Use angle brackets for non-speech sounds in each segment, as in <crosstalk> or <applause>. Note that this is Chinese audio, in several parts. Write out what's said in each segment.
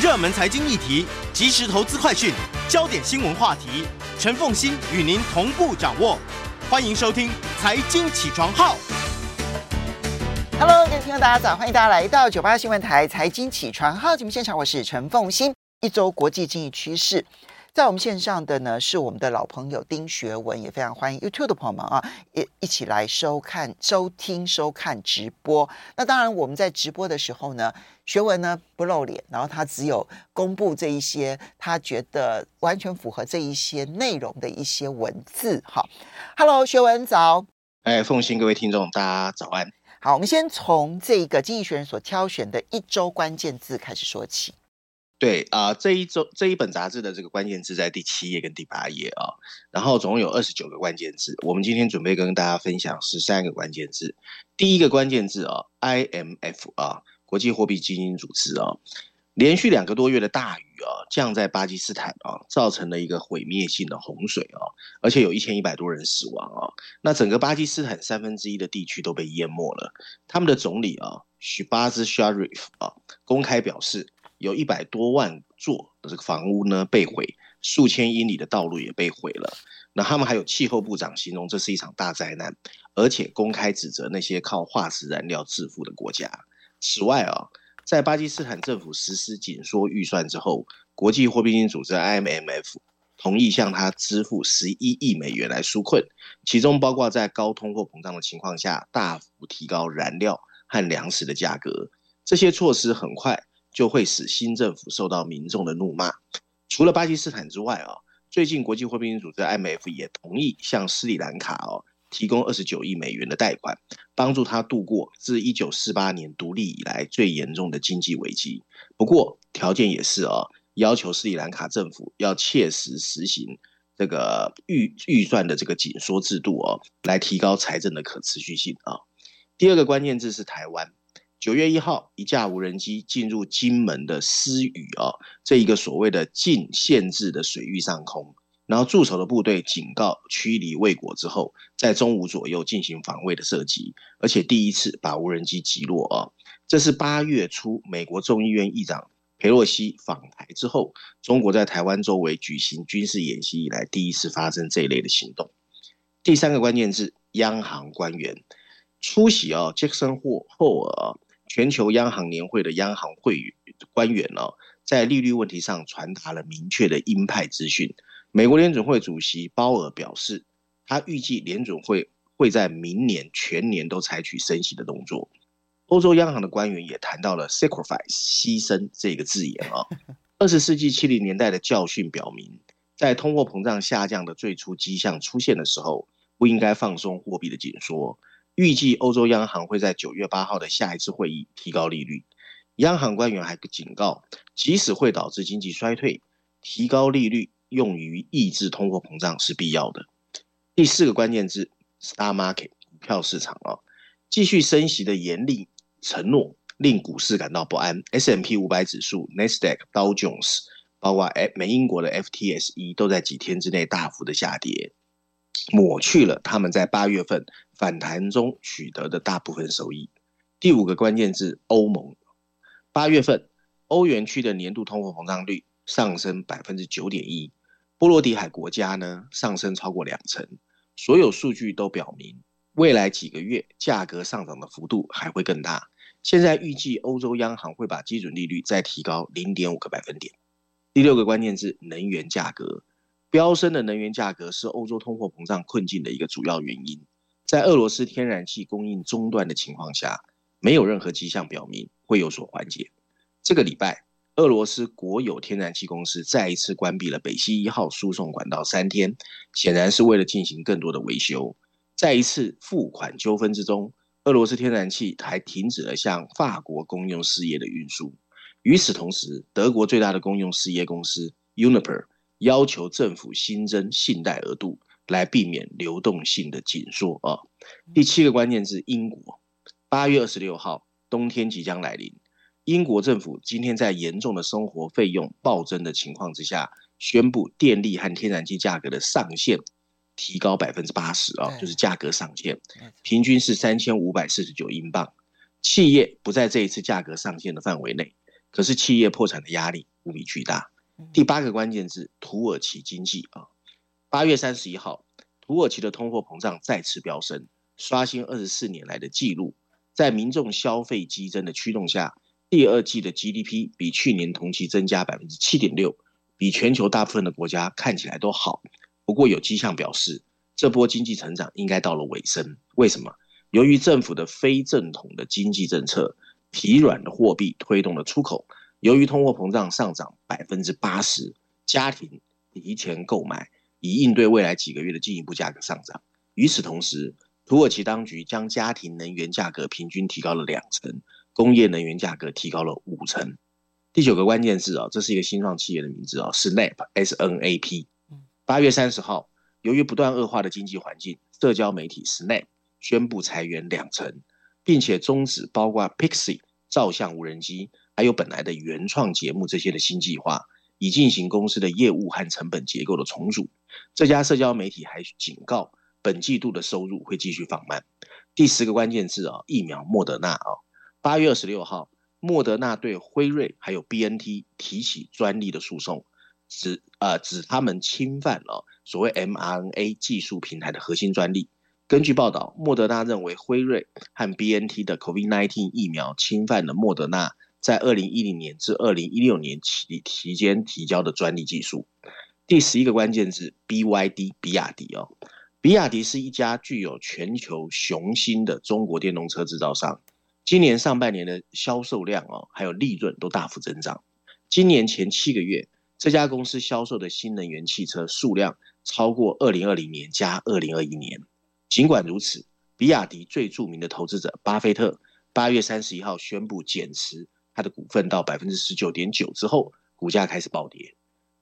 热门财经议题、即时投资快讯、焦点新闻话题，陈凤欣与您同步掌握。欢迎收听《财经起床号》。Hello，各位听众大家早，欢迎大家来到九八新闻台《财经起床号》节目现场，我是陈凤欣。一周国际经济趋势。在我们线上的呢是我们的老朋友丁学文，也非常欢迎 YouTube 的朋友们啊，一一起来收看、收听、收看直播。那当然，我们在直播的时候呢，学文呢不露脸，然后他只有公布这一些他觉得完全符合这一些内容的一些文字。好，Hello，学文早。哎，奉新，各位听众，大家早安。好，我们先从这个经济学人所挑选的一周关键字开始说起。对啊、呃，这一周这一本杂志的这个关键字在第七页跟第八页啊，然后总共有二十九个关键字。我们今天准备跟大家分享十三个关键字。第一个关键字啊，IMF 啊，国际货币基金组织啊，连续两个多月的大雨啊，降在巴基斯坦啊，造成了一个毁灭性的洪水啊，而且有一千一百多人死亡啊。那整个巴基斯坦三分之一的地区都被淹没了。他们的总理啊，Shehbaz Sharif 啊，公开表示。有一百多万座的这个房屋呢被毁，数千英里的道路也被毁了。那他们还有气候部长形容这是一场大灾难，而且公开指责那些靠化石燃料致富的国家。此外啊，在巴基斯坦政府实施紧缩预算之后，国际货币基金组织 IMF 同意向他支付十一亿美元来纾困，其中包括在高通货膨胀的情况下大幅提高燃料和粮食的价格。这些措施很快。就会使新政府受到民众的怒骂。除了巴基斯坦之外啊，最近国际货币基金组织 IMF 也同意向斯里兰卡哦提供二十九亿美元的贷款，帮助他度过自一九四八年独立以来最严重的经济危机。不过条件也是哦，要求斯里兰卡政府要切实实行这个预预算的这个紧缩制度哦，来提高财政的可持续性啊。第二个关键字是台湾。九月一号，一架无人机进入金门的私语啊，这一个所谓的禁限制的水域上空，然后驻守的部队警告驱离未果之后，在中午左右进行防卫的射击，而且第一次把无人机击落啊。这是八月初美国众议院议长裴洛西访台之后，中国在台湾周围举行军事演习以来第一次发生这一类的行动。第三个关键字：央行官员出席啊，杰克森霍霍尔。全球央行年会的央行会官员呢，在利率问题上传达了明确的鹰派资讯。美国联准会主席鲍尔表示，他预计联准会会在明年全年都采取升息的动作。欧洲央行的官员也谈到了 “sacrifice” 牺牲这个字眼啊。二十世纪七零年代的教训表明，在通货膨胀下降的最初迹象出现的时候，不应该放松货币的紧缩。预计欧洲央行会在九月八号的下一次会议提高利率。央行官员还警告，即使会导致经济衰退，提高利率用于抑制通货膨胀是必要的。第四个关键字：star Market 股票市场啊，继续升息的严厉承诺令股市感到不安。S M P 五百指数、Nasdaq、Dow Jones，包括美英国的 FTSE 都在几天之内大幅的下跌。抹去了他们在八月份反弹中取得的大部分收益。第五个关键字：欧盟。八月份，欧元区的年度通货膨胀率上升百分之九点一，波罗的海国家呢上升超过两成。所有数据都表明，未来几个月价格上涨的幅度还会更大。现在预计欧洲央行会把基准利率再提高零点五个百分点。第六个关键字：能源价格。飙升的能源价格是欧洲通货膨胀困境的一个主要原因。在俄罗斯天然气供应中断的情况下，没有任何迹象表明会有所缓解。这个礼拜，俄罗斯国有天然气公司再一次关闭了北溪一号输送管道三天，显然是为了进行更多的维修。在一次付款纠纷之中，俄罗斯天然气还停止了向法国公用事业的运输。与此同时，德国最大的公用事业公司 Uniper。要求政府新增信贷额度，来避免流动性的紧缩啊。第七个关键字：英国。八月二十六号，冬天即将来临。英国政府今天在严重的生活费用暴增的情况之下，宣布电力和天然气价格的上限提高百分之八十啊，就是价格上限，平均是三千五百四十九英镑。企业不在这一次价格上限的范围内，可是企业破产的压力无比巨大。第八个关键字：土耳其经济啊。八月三十一号，土耳其的通货膨胀再次飙升，刷新二十四年来的纪录。在民众消费激增的驱动下，第二季的 GDP 比去年同期增加百分之七点六，比全球大部分的国家看起来都好。不过有迹象表示，这波经济成长应该到了尾声。为什么？由于政府的非正统的经济政策，疲软的货币推动了出口。由于通货膨胀上涨百分之八十，家庭提前购买，以应对未来几个月的进一步价格上涨。与此同时，土耳其当局将家庭能源价格平均提高了两成，工业能源价格提高了五成。第九个关键字啊，这是一个新创企业的名字啊，Snap S N A P。八月三十号，由于不断恶化的经济环境，社交媒体 Snap 宣布裁员两成，并且终止包括 Pixie 照相无人机。还有本来的原创节目这些的新计划，以进行公司的业务和成本结构的重组。这家社交媒体还警告，本季度的收入会继续放慢。第十个关键字啊，疫苗莫德纳啊，八月二十六号，莫德纳对辉瑞还有 BNT 提起专利的诉讼，指啊指他们侵犯了所谓 mRNA 技术平台的核心专利。根据报道，莫德纳认为辉瑞和 BNT 的 COVID-19 疫苗侵犯了莫德纳。在二零一零年至二零一六年期期间提交的专利技术。第十一个关键字：BYD，比亚迪哦。比亚迪是一家具有全球雄心的中国电动车制造商。今年上半年的销售量哦，还有利润都大幅增长。今年前七个月，这家公司销售的新能源汽车数量超过二零二零年加二零二一年。尽管如此，比亚迪最著名的投资者巴菲特八月三十一号宣布减持。它的股份到百分之十九点九之后，股价开始暴跌。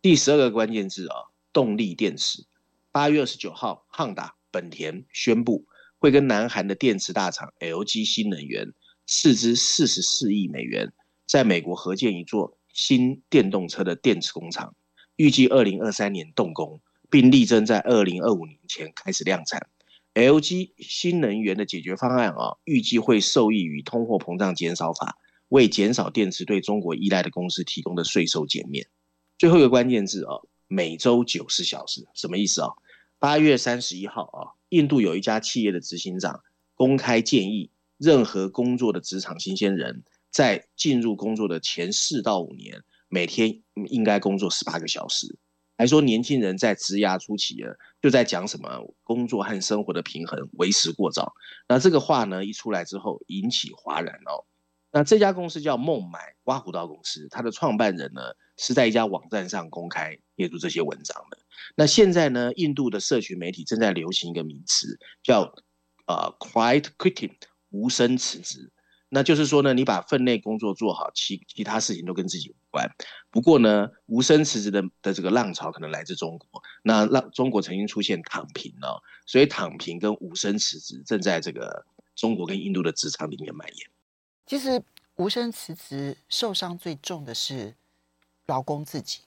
第十二个关键字啊，动力电池。八月二十九号，汉达、本田宣布会跟南韩的电池大厂 LG 新能源斥资四十四亿美元，在美国合建一座新电动车的电池工厂，预计二零二三年动工，并力争在二零二五年前开始量产。LG 新能源的解决方案啊，预计会受益于通货膨胀减少法。为减少电池对中国依赖的公司提供的税收减免。最后一个关键字啊，每周九十小时，什么意思啊？八月三十一号啊，印度有一家企业的执行长公开建议，任何工作的职场新鲜人在进入工作的前四到五年，每天应该工作十八个小时。还说年轻人在职涯初期啊，就在讲什么工作和生活的平衡为时过早。那这个话呢，一出来之后引起哗然哦。那这家公司叫孟买刮胡刀公司，它的创办人呢是在一家网站上公开列出这些文章的。那现在呢，印度的社群媒体正在流行一个名词，叫呃 quiet quitting，无声辞职。那就是说呢，你把分内工作做好，其其他事情都跟自己无关。不过呢，无声辞职的的这个浪潮可能来自中国。那让中国曾经出现躺平哦，所以躺平跟无声辞职正在这个中国跟印度的职场里面蔓延。其实无声辞职受伤最重的是劳工自己，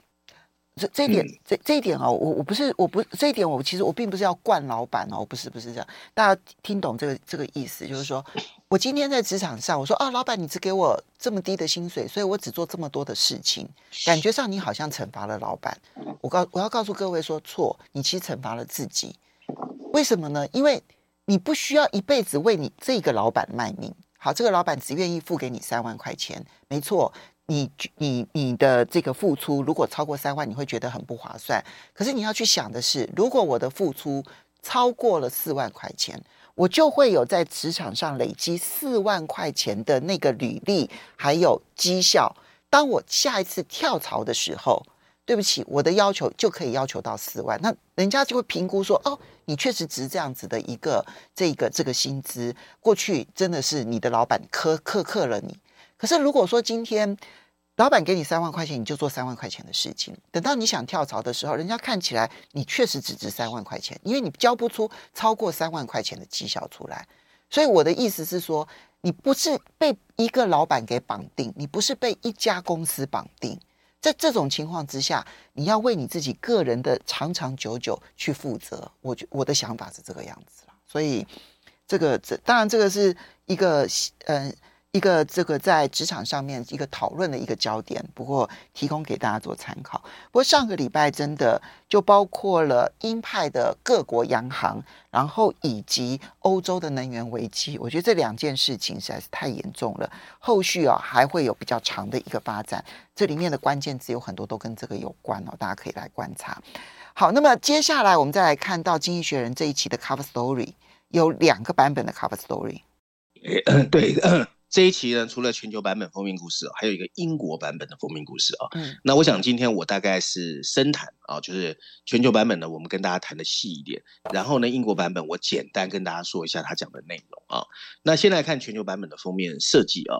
这这一点，这这一点哦，我我不是我不这一点，我其实我并不是要惯老板哦，不是不是这样，大家听懂这个这个意思，就是说我今天在职场上，我说啊，老板你只给我这么低的薪水，所以我只做这么多的事情，感觉上你好像惩罚了老板。我告我要告诉各位说错，你其实惩罚了自己。为什么呢？因为你不需要一辈子为你这个老板卖命。好，这个老板只愿意付给你三万块钱，没错。你你你的这个付出如果超过三万，你会觉得很不划算。可是你要去想的是，如果我的付出超过了四万块钱，我就会有在职场上累积四万块钱的那个履历，还有绩效。当我下一次跳槽的时候，对不起，我的要求就可以要求到四万，那人家就会评估说，哦，你确实值这样子的一个这个这个薪资。过去真的是你的老板苛苛刻了你，可是如果说今天老板给你三万块钱，你就做三万块钱的事情，等到你想跳槽的时候，人家看起来你确实只值三万块钱，因为你交不出超过三万块钱的绩效出来。所以我的意思是说，你不是被一个老板给绑定，你不是被一家公司绑定。在这种情况之下，你要为你自己个人的长长久久去负责。我觉我的想法是这个样子了。所以，这个这当然这个是一个嗯一个这个在职场上面一个讨论的一个焦点，不过提供给大家做参考。不过上个礼拜真的就包括了鹰派的各国央行，然后以及欧洲的能源危机，我觉得这两件事情实在是太严重了。后续啊还会有比较长的一个发展，这里面的关键字有很多都跟这个有关哦，大家可以来观察。好，那么接下来我们再来看到《经济学人》这一期的 Cover Story，有两个版本的 Cover Story。嗯对。这一期呢，除了全球版本封面故事，还有一个英国版本的封面故事啊。嗯，那我想今天我大概是深谈啊，就是全球版本呢，我们跟大家谈的细一点。然后呢，英国版本我简单跟大家说一下他讲的内容啊。那先来看全球版本的封面设计啊。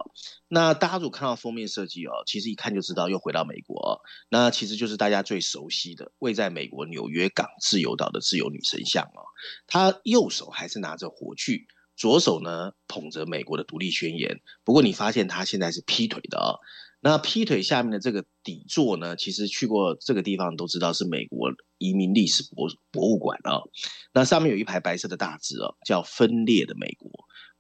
那大家如果看到封面设计哦，其实一看就知道又回到美国。那其实就是大家最熟悉的，位在美国纽约港自由岛的自由女神像啊。她右手还是拿着火炬。左手呢捧着美国的独立宣言，不过你发现他现在是劈腿的啊、那劈腿下面的这个底座呢，其实去过这个地方都知道是美国移民历史博博物馆啊、那上面有一排白色的大字哦，叫“分裂的美国”。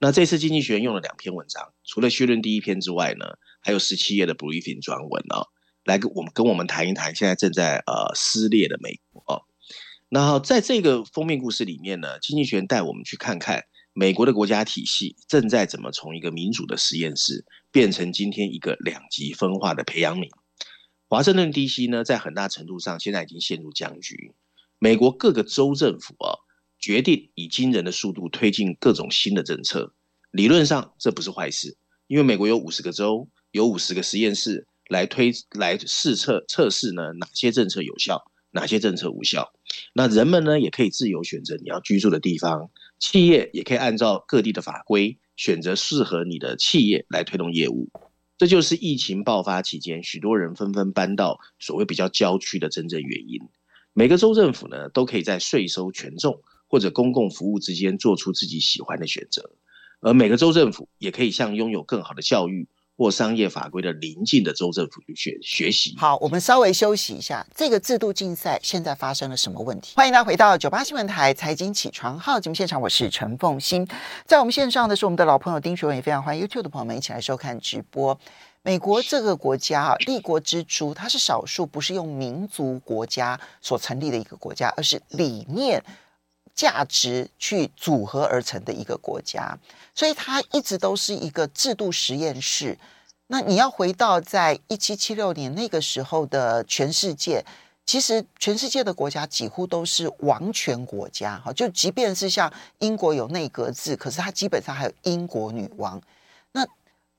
那这次经济学院用了两篇文章，除了绪论第一篇之外呢，还有十七页的 briefing 专文啊、哦，来跟我们跟我们谈一谈现在正在呃撕裂的美国啊、哦。然后在这个封面故事里面呢，经济学人带我们去看看。美国的国家体系正在怎么从一个民主的实验室变成今天一个两极分化的培养皿？华盛顿 DC 呢，在很大程度上现在已经陷入僵局。美国各个州政府啊，决定以惊人的速度推进各种新的政策。理论上这不是坏事，因为美国有五十个州，有五十个实验室来推来试测测试呢，哪些政策有效，哪些政策无效。那人们呢，也可以自由选择你要居住的地方。企业也可以按照各地的法规选择适合你的企业来推动业务，这就是疫情爆发期间许多人纷纷搬到所谓比较郊区的真正原因。每个州政府呢，都可以在税收权重或者公共服务之间做出自己喜欢的选择，而每个州政府也可以向拥有更好的教育。或商业法规的邻近的州政府去学学习。好，我们稍微休息一下。这个制度竞赛现在发生了什么问题？欢迎大家回到九八新闻台财经起床号节目现场，我是陈凤欣。在我们线上的是我们的老朋友丁学文，也非常欢迎 YouTube 的朋友们一起来收看直播。美国这个国家啊，立国之初，它是少数不是用民族国家所成立的一个国家，而是理念、价值去组合而成的一个国家。所以它一直都是一个制度实验室。那你要回到在一七七六年那个时候的全世界，其实全世界的国家几乎都是王权国家，哈，就即便是像英国有内阁制，可是它基本上还有英国女王。那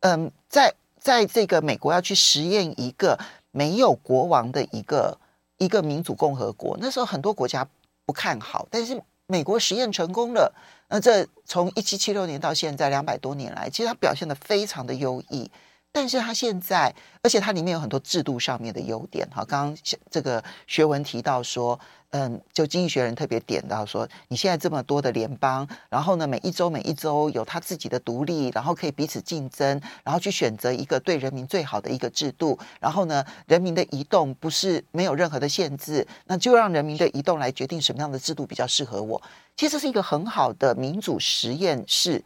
嗯，在在这个美国要去实验一个没有国王的一个一个民主共和国，那时候很多国家不看好，但是美国实验成功了。那这从一七七六年到现在两百多年来，其实它表现的非常的优异。但是它现在，而且它里面有很多制度上面的优点。哈，刚刚这个学文提到说，嗯，就经济学人特别点到说，你现在这么多的联邦，然后呢，每一州每一州有它自己的独立，然后可以彼此竞争，然后去选择一个对人民最好的一个制度，然后呢，人民的移动不是没有任何的限制，那就让人民的移动来决定什么样的制度比较适合我。其实是一个很好的民主实验室，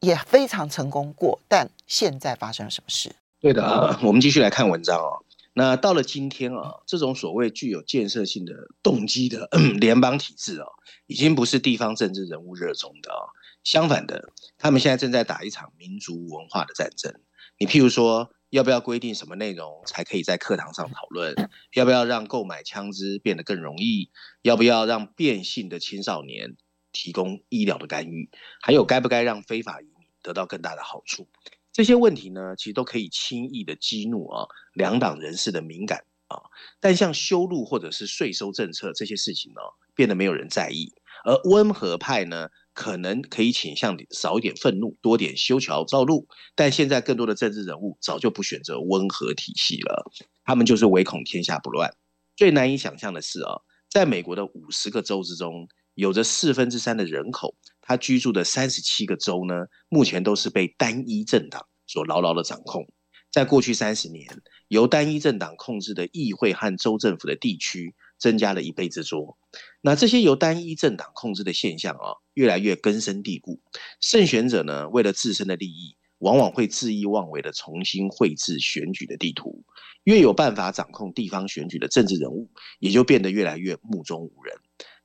也非常成功过。但现在发生了什么事？对的啊，<laughs> 我们继续来看文章哦。那到了今天啊，这种所谓具有建设性的动机的联邦体制啊，已经不是地方政治人物热衷的啊。相反的，他们现在正在打一场民族文化的战争。你譬如说，要不要规定什么内容才可以在课堂上讨论？要不要让购买枪支变得更容易？要不要让变性的青少年提供医疗的干预？还有，该不该让非法移民得到更大的好处？这些问题呢，其实都可以轻易的激怒啊两党人士的敏感啊，但像修路或者是税收政策这些事情呢，变得没有人在意。而温和派呢，可能可以倾向少一点愤怒，多点修桥造路。但现在更多的政治人物早就不选择温和体系了，他们就是唯恐天下不乱。最难以想象的是啊，在美国的五十个州之中，有着四分之三的人口。他居住的三十七个州呢，目前都是被单一政党所牢牢的掌控。在过去三十年，由单一政党控制的议会和州政府的地区增加了一倍之多。那这些由单一政党控制的现象啊，越来越根深蒂固。胜选者呢，为了自身的利益，往往会恣意妄为的重新绘制选举的地图。越有办法掌控地方选举的政治人物，也就变得越来越目中无人。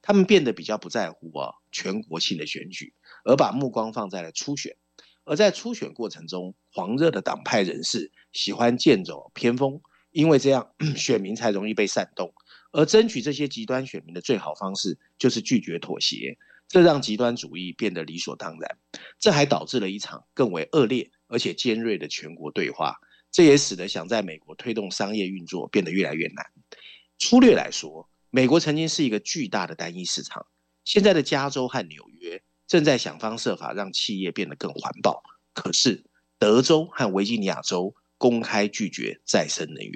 他们变得比较不在乎啊全国性的选举，而把目光放在了初选。而在初选过程中，狂热的党派人士喜欢剑走偏锋，因为这样 <clears throat> 选民才容易被煽动。而争取这些极端选民的最好方式，就是拒绝妥协。这让极端主义变得理所当然。这还导致了一场更为恶劣而且尖锐的全国对话。这也使得想在美国推动商业运作变得越来越难。粗略来说，美国曾经是一个巨大的单一市场，现在的加州和纽约。正在想方设法让企业变得更环保，可是德州和维吉尼亚州公开拒绝再生能源。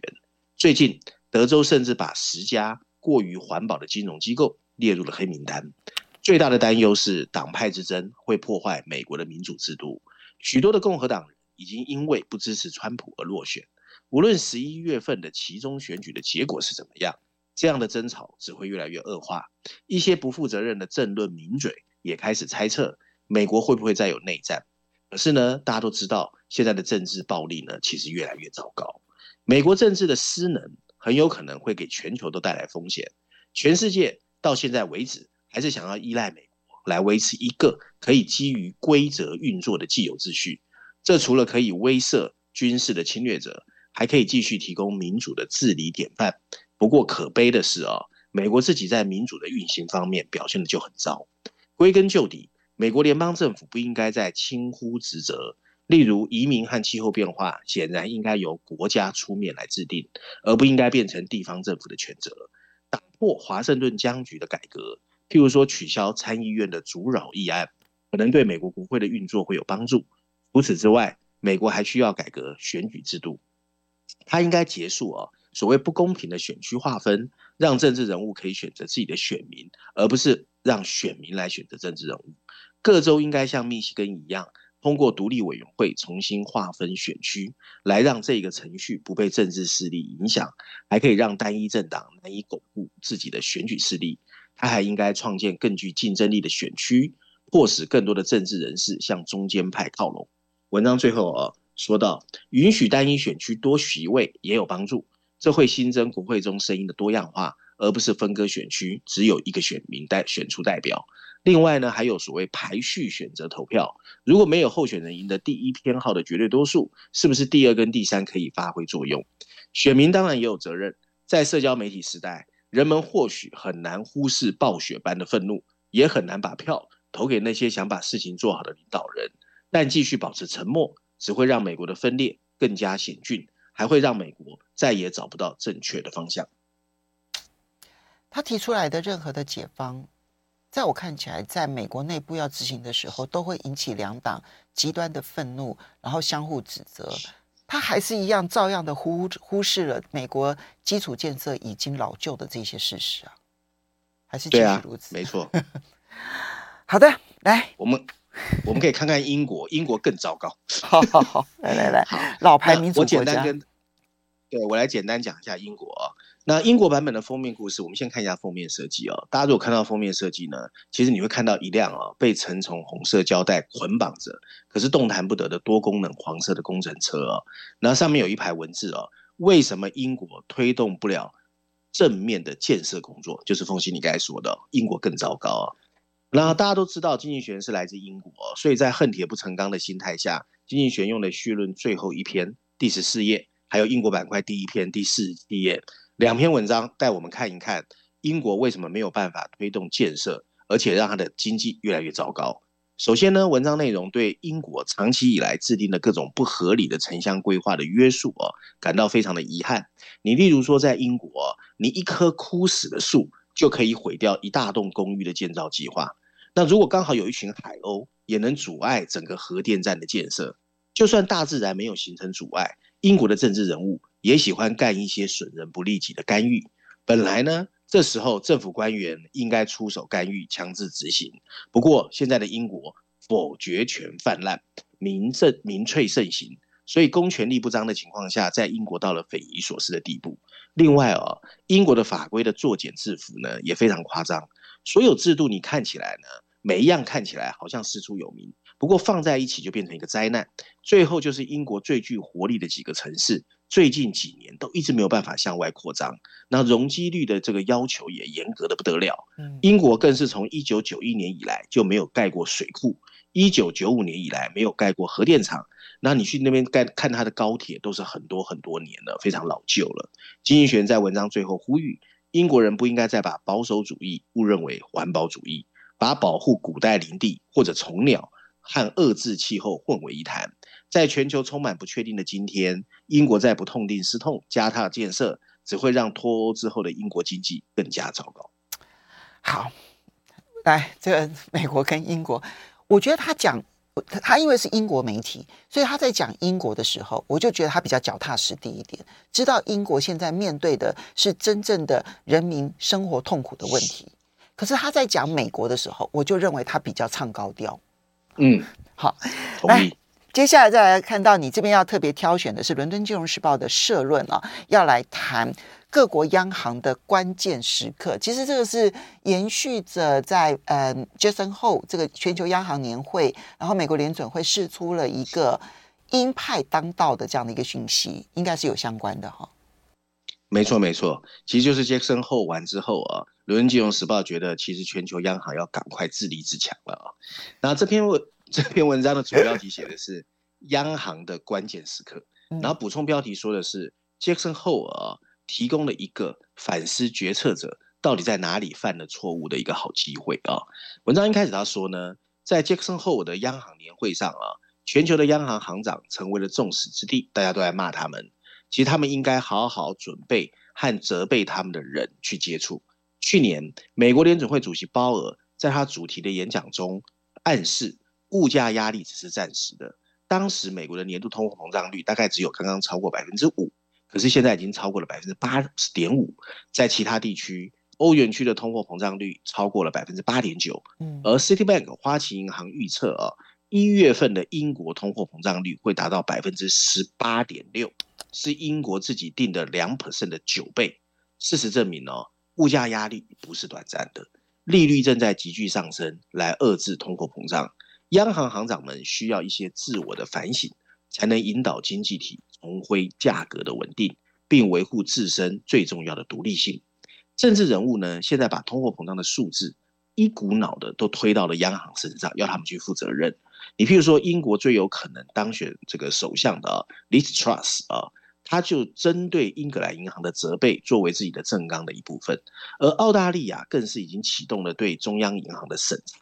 最近，德州甚至把十家过于环保的金融机构列入了黑名单。最大的担忧是党派之争会破坏美国的民主制度。许多的共和党人已经因为不支持川普而落选。无论十一月份的其中选举的结果是怎么样，这样的争吵只会越来越恶化。一些不负责任的政论名嘴。也开始猜测美国会不会再有内战。可是呢，大家都知道现在的政治暴力呢，其实越来越糟糕。美国政治的失能很有可能会给全球都带来风险。全世界到现在为止还是想要依赖美国来维持一个可以基于规则运作的既有秩序。这除了可以威慑军事的侵略者，还可以继续提供民主的治理典范。不过可悲的是啊、美国自己在民主的运行方面表现的就很糟。归根究底，美国联邦政府不应该再轻忽职责。例如，移民和气候变化显然应该由国家出面来制定，而不应该变成地方政府的权责。打破华盛顿僵局的改革，譬如说取消参议院的阻扰议案，可能对美国国会的运作会有帮助。除此之外，美国还需要改革选举制度，它应该结束哦。所谓不公平的选区划分，让政治人物可以选择自己的选民，而不是让选民来选择政治人物。各州应该像密西根一样，通过独立委员会重新划分选区，来让这个程序不被政治势力影响，还可以让单一政党难以巩固自己的选举势力。他还应该创建更具竞争力的选区，迫使更多的政治人士向中间派靠拢。文章最后啊，说到允许单一选区多席位也有帮助。这会新增国会中声音的多样化，而不是分割选区，只有一个选民代选出代表。另外呢，还有所谓排序选择投票，如果没有候选人赢得第一偏好的绝对多数，是不是第二跟第三可以发挥作用？选民当然也有责任。在社交媒体时代，人们或许很难忽视暴雪般的愤怒，也很难把票投给那些想把事情做好的领导人。但继续保持沉默，只会让美国的分裂更加险峻。还会让美国再也找不到正确的方向。他提出来的任何的解方，在我看起来，在美国内部要执行的时候，都会引起两党极端的愤怒，然后相互指责。他还是一样照样的忽忽视了美国基础建设已经老旧的这些事实啊，还是继续如此？啊，没错。<laughs> 好的，来我们。<laughs> 我们可以看看英国，英国更糟糕。好好好，来来来，好，老牌民主国家。我简单跟，对，我来简单讲一下英国啊。那英国版本的封面故事，我们先看一下封面设计哦。大家如果看到封面设计呢，其实你会看到一辆啊被层层红色胶带捆绑着，可是动弹不得的多功能黄色的工程车哦。然后上面有一排文字哦，为什么英国推动不了正面的建设工作？就是凤西你刚才说的，英国更糟糕啊。那大家都知道，经济学人是来自英国，所以在恨铁不成钢的心态下，经济学人用的序论最后一篇第十四页，还有英国板块第一篇第四十页两篇文章，带我们看一看英国为什么没有办法推动建设，而且让它的经济越来越糟糕。首先呢，文章内容对英国长期以来制定的各种不合理的城乡规划的约束啊，感到非常的遗憾。你例如说，在英国，你一棵枯死的树就可以毁掉一大栋公寓的建造计划。那如果刚好有一群海鸥，也能阻碍整个核电站的建设。就算大自然没有形成阻碍，英国的政治人物也喜欢干一些损人不利己的干预。本来呢，这时候政府官员应该出手干预，强制执行。不过现在的英国否决权泛滥，民政民粹盛行，所以公权力不彰的情况下，在英国到了匪夷所思的地步。另外哦，英国的法规的作茧制服呢，也非常夸张。所有制度你看起来呢，每一样看起来好像师出有名，不过放在一起就变成一个灾难。最后就是英国最具活力的几个城市，最近几年都一直没有办法向外扩张，那容积率的这个要求也严格的不得了。英国更是从一九九一年以来就没有盖过水库，一九九五年以来没有盖过核电厂。那你去那边盖看它的高铁都是很多很多年了，非常老旧了。经济学人在文章最后呼吁，英国人不应该再把保守主义误认为环保主义，把保护古代林地或者虫鸟和遏制气候混为一谈。在全球充满不确定的今天，英国再不痛定思痛加大建设，只会让脱欧之后的英国经济更加糟糕。好，来，这个 <laughs> 美国跟英国，我觉得他讲他因为是英国媒体，所以他在讲英国的时候，我就觉得他比较脚踏实地一点，知道英国现在面对的是真正的人民生活痛苦的问题。可是他在讲美国的时候，我就认为他比较唱高调。嗯，好，同意。接下来再来看到你这边要特别挑选的是《伦敦金融时报》的社论啊，要来谈各国央行的关键时刻。其实这个是延续着在呃 Jackson Hole 这个全球央行年会，然后美国联准会释出了一个鹰派当道的这样的一个讯息，应该是有相关的哈。没错没错，其实就是杰森后完之后啊，《伦敦金融时报》觉得其实全球央行要赶快自立自强了啊。那这篇文。这篇文章的主标题写的 <laughs> 是央行的关键时刻，然后补充标题说的是 Jackson Hole 啊提供了一个反思决策者到底在哪里犯了错误的一个好机会啊。文章一开始他说呢，在 Jackson Hole 的央行年会上啊，全球的央行行长成为了众矢之的，大家都在骂他们。其实他们应该好好准备和责备他们的人去接触。去年美国联准会主席鲍尔在他主题的演讲中暗示。物价压力只是暂时的。当时美国的年度通货膨胀率大概只有刚刚超过百分之五，可是现在已经超过了百分之八十点五。在其他地区，欧元区的通货膨胀率超过了百分之八点九。而 Citibank 花旗银行预测啊，一月份的英国通货膨胀率会达到百分之十八点六，是英国自己定的两 percent 的九倍。事实证明哦，物价压力不是短暂的，利率正在急剧上升，来遏制通货膨胀。央行行长们需要一些自我的反省，才能引导经济体重回价格的稳定，并维护自身最重要的独立性。政治人物呢，现在把通货膨胀的数字一股脑的都推到了央行身上，要他们去负责任。你譬如说，英国最有可能当选这个首相的 Liz Truss 啊，他就针对英格兰银行的责备作为自己的政纲的一部分，而澳大利亚更是已经启动了对中央银行的审查。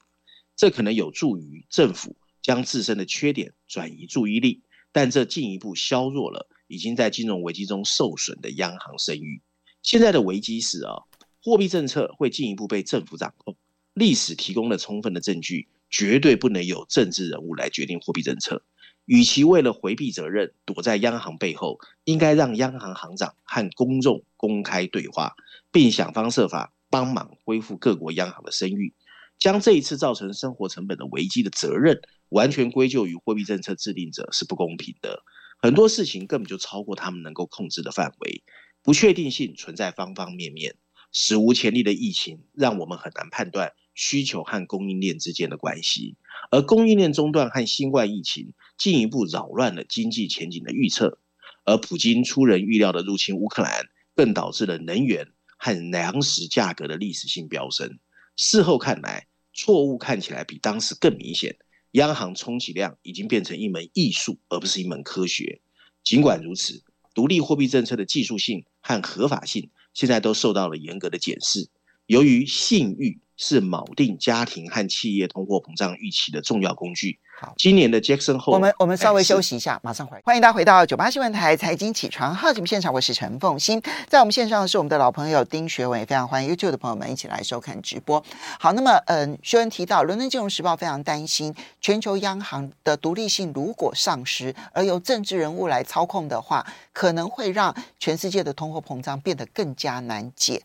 这可能有助于政府将自身的缺点转移注意力，但这进一步削弱了已经在金融危机中受损的央行声誉。现在的危机是啊，货币政策会进一步被政府掌控。历史提供了充分的证据，绝对不能由政治人物来决定货币政策。与其为了回避责任躲在央行背后，应该让央行行长和公众公开对话，并想方设法帮忙恢复各国央行的声誉。将这一次造成生活成本的危机的责任完全归咎于货币政策制定者是不公平的。很多事情根本就超过他们能够控制的范围，不确定性存在方方面面。史无前例的疫情让我们很难判断需求和供应链之间的关系，而供应链中断和新冠疫情进一步扰乱了经济前景的预测。而普京出人预料的入侵乌克兰，更导致了能源和粮食价格的历史性飙升。事后看来，错误看起来比当时更明显。央行充其量已经变成一门艺术，而不是一门科学。尽管如此，独立货币政策的技术性和合法性现在都受到了严格的检视。由于信誉是锚定家庭和企业通货膨胀预期的重要工具。好，今年的 Jackson Hole，我们我们稍微休息一下，马上回来。欢迎大家回到九八新闻台财经起床号节目现场，我是陈凤欣，在我们线上的是我们的老朋友丁学文，也非常欢迎 YouTube 的朋友们一起来收看直播。好，那么嗯，学文提到，伦敦金融时报非常担心全球央行的独立性如果丧失，而由政治人物来操控的话，可能会让全世界的通货膨胀变得更加难解。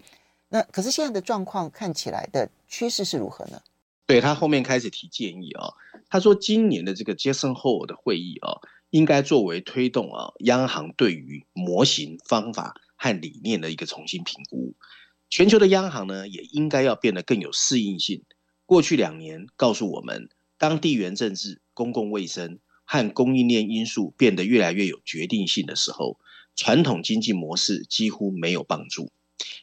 那可是现在的状况看起来的趋势是如何呢？对，他后面开始提建议啊、哦，他说今年的这个 Jackson Ho 的会议啊、哦，应该作为推动啊央行对于模型、方法和理念的一个重新评估。全球的央行呢，也应该要变得更有适应性。过去两年告诉我们，当地缘政治、公共卫生和供应链因素变得越来越有决定性的时候，传统经济模式几乎没有帮助。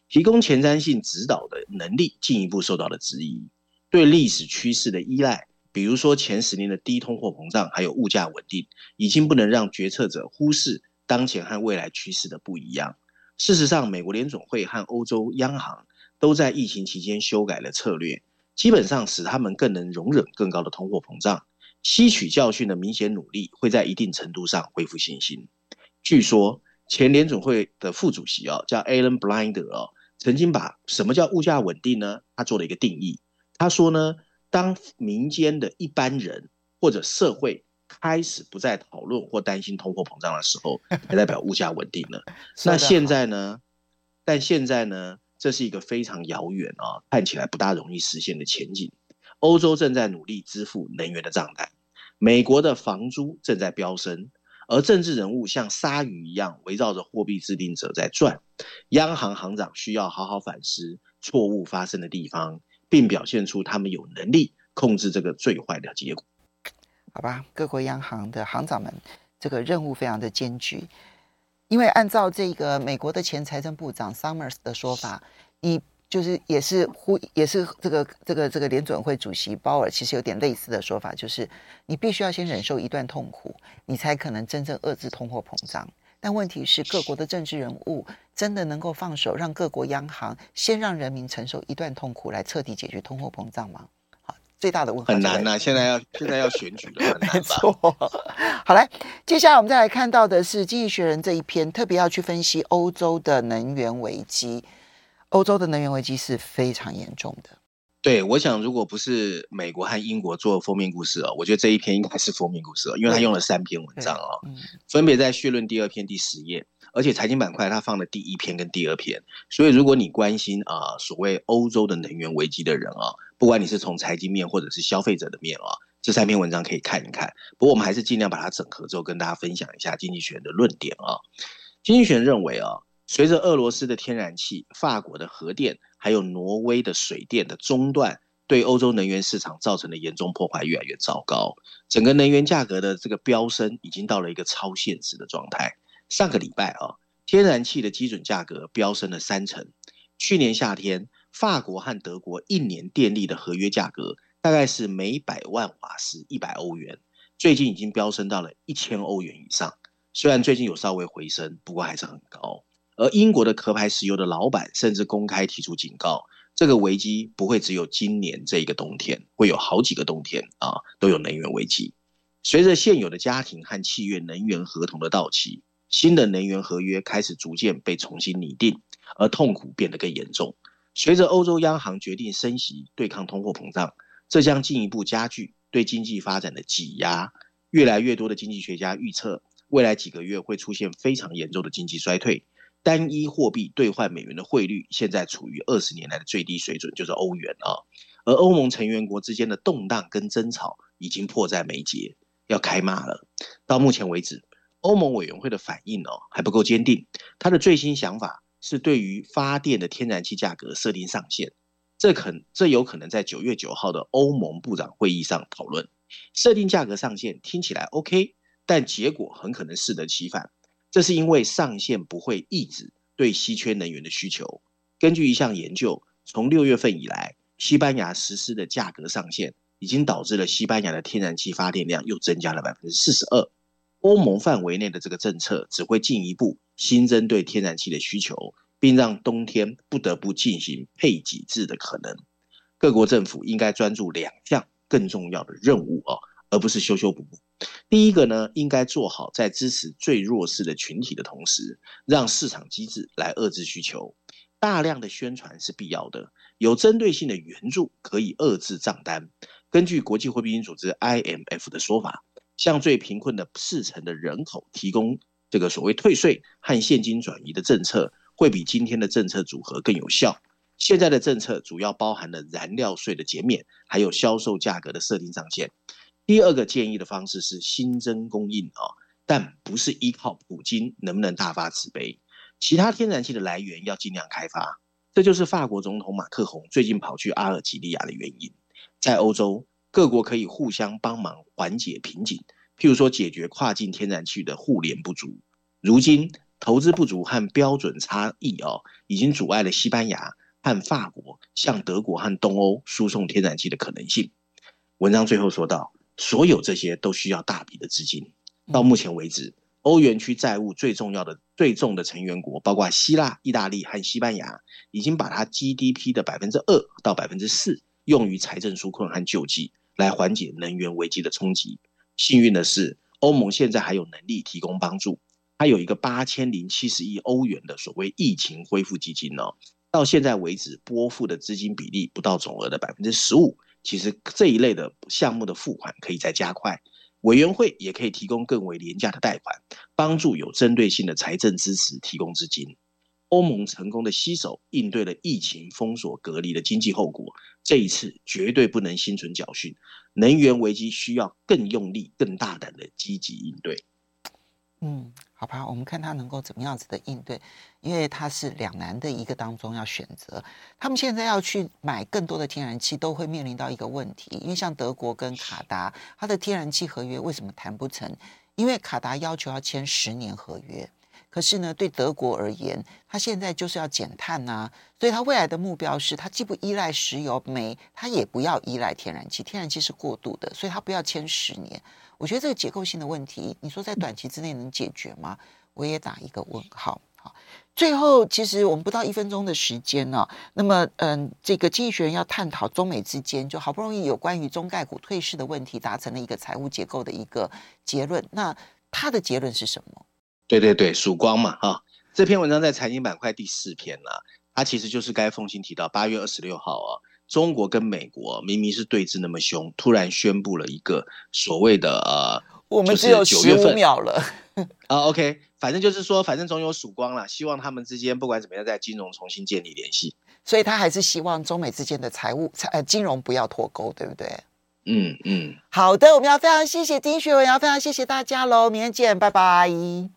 提供前瞻性指导的能力进一步受到了质疑。对历史趋势的依赖，比如说前十年的低通货膨胀，还有物价稳定，已经不能让决策者忽视当前和未来趋势的不一样。事实上，美国联总会和欧洲央行都在疫情期间修改了策略，基本上使他们更能容忍更高的通货膨胀。吸取教训的明显努力，会在一定程度上恢复信心。据说。前联总会的副主席哦，叫 Alan Blinder 哦，曾经把什么叫物价稳定呢？他做了一个定义。他说呢，当民间的一般人或者社会开始不再讨论或担心通货膨胀的时候，<laughs> 才代表物价稳定了。那现在呢？但现在呢？这是一个非常遥远啊，看起来不大容易实现的前景。欧洲正在努力支付能源的账单，美国的房租正在飙升。而政治人物像鲨鱼一样围绕着货币制定者在转，央行行长需要好好反思错误发生的地方，并表现出他们有能力控制这个最坏的结果。好吧，各国央行的行长们，这个任务非常的艰巨，因为按照这个美国的前财政部长 Summers 的说法，你。就是也是呼也是这个这个这个联准会主席鲍尔其实有点类似的说法，就是你必须要先忍受一段痛苦，你才可能真正遏制通货膨胀。但问题是，各国的政治人物真的能够放手让各国央行先让人民承受一段痛苦，来彻底解决通货膨胀吗？好，最大的问题很难呐、啊，现在要现在要选举了，很难 <laughs> 没错。好来，接下来我们再来看到的是《经济学人》这一篇，特别要去分析欧洲的能源危机。欧洲的能源危机是非常严重的。对，我想如果不是美国和英国做封面故事哦，我觉得这一篇应该是封面故事哦，因为他用了三篇文章哦，分别在序论第二篇第十页，而且财经板块他放了第一篇跟第二篇，所以如果你关心啊所谓欧洲的能源危机的人啊，不管你是从财经面或者是消费者的面啊，这三篇文章可以看一看。不过我们还是尽量把它整合之后跟大家分享一下经济学的论点啊。经济学认为啊。随着俄罗斯的天然气、法国的核电，还有挪威的水电的中断，对欧洲能源市场造成的严重破坏越来越糟糕。整个能源价格的这个飙升已经到了一个超现实的状态。上个礼拜啊，天然气的基准价格飙升了三成。去年夏天，法国和德国一年电力的合约价格大概是每百万瓦时一百欧元，最近已经飙升到了一千欧元以上。虽然最近有稍微回升，不过还是很高。而英国的壳牌石油的老板甚至公开提出警告，这个危机不会只有今年这一个冬天，会有好几个冬天啊，都有能源危机。随着现有的家庭和企业能源合同的到期，新的能源合约开始逐渐被重新拟定，而痛苦变得更严重。随着欧洲央行决定升息对抗通货膨胀，这将进一步加剧对经济发展的挤压。越来越多的经济学家预测，未来几个月会出现非常严重的经济衰退。单一货币兑换美元的汇率现在处于二十年来的最低水准，就是欧元啊。而欧盟成员国之间的动荡跟争吵已经迫在眉睫，要开骂了。到目前为止，欧盟委员会的反应哦还不够坚定。他的最新想法是对于发电的天然气价格设定上限，这可这有可能在九月九号的欧盟部长会议上讨论。设定价格上限听起来 OK，但结果很可能适得其反。这是因为上限不会抑制对稀缺能源的需求。根据一项研究，从六月份以来，西班牙实施的价格上限已经导致了西班牙的天然气发电量又增加了百分之四十二。欧盟范围内的这个政策只会进一步新增对天然气的需求，并让冬天不得不进行配给制的可能。各国政府应该专注两项更重要的任务哦，而不是修修补补。第一个呢，应该做好在支持最弱势的群体的同时，让市场机制来遏制需求。大量的宣传是必要的，有针对性的援助可以遏制账单。根据国际货币基金组织 IMF 的说法，向最贫困的四成的人口提供这个所谓退税和现金转移的政策，会比今天的政策组合更有效。现在的政策主要包含了燃料税的减免，还有销售价格的设定上限。第二个建议的方式是新增供应啊，但不是依靠普京能不能大发慈悲，其他天然气的来源要尽量开发。这就是法国总统马克宏最近跑去阿尔及利亚的原因。在欧洲，各国可以互相帮忙缓解瓶颈，譬如说解决跨境天然气的互联不足。如今投资不足和标准差异哦，已经阻碍了西班牙和法国向德国和东欧输送天然气的可能性。文章最后说到，所有这些都需要大笔的资金。到目前为止，欧元区债务最重要的、最重的成员国，包括希腊、意大利和西班牙，已经把它 GDP 的百分之二到百分之四用于财政纾困和救济，来缓解能源危机的冲击。幸运的是，欧盟现在还有能力提供帮助。它有一个八千零七十亿欧元的所谓疫情恢复基金哦，到现在为止拨付的资金比例不到总额的百分之十五。其实这一类的项目的付款可以再加快，委员会也可以提供更为廉价的贷款，帮助有针对性的财政支持提供资金。欧盟成功的携手应对了疫情封锁隔离的经济后果，这一次绝对不能心存侥幸，能源危机需要更用力、更大胆的积极应对。嗯，好吧，我们看他能够怎么样子的应对，因为他是两难的一个当中要选择。他们现在要去买更多的天然气，都会面临到一个问题，因为像德国跟卡达，它的天然气合约为什么谈不成？因为卡达要求要签十年合约，可是呢，对德国而言，他现在就是要减碳呐、所以他未来的目标是，他既不依赖石油、煤，他也不要依赖天然气，天然气是过渡的，所以他不要签十年。我觉得这个结构性的问题，你说在短期之内能解决吗？我也打一个问号。好，最后其实我们不到一分钟的时间呢、哦。那么，嗯，这个经济学人要探讨中美之间，就好不容易有关于中概股退市的问题达成了一个财务结构的一个结论。那他的结论是什么？对对对，曙光嘛，哈。这篇文章在财经板块第四篇了、啊，它其实就是该凤新提到八月二十六号啊。中国跟美国明明是对峙那么凶，突然宣布了一个所谓的呃，我们只有十五秒了啊。OK，反正就是说，反正总有曙光了。希望他们之间不管怎么样，在金融重新建立联系。所以他还是希望中美之间的财务财呃金融不要脱钩，对不对？嗯嗯。好的，我们要非常谢谢丁学文，要非常谢谢大家喽，明天见，拜拜。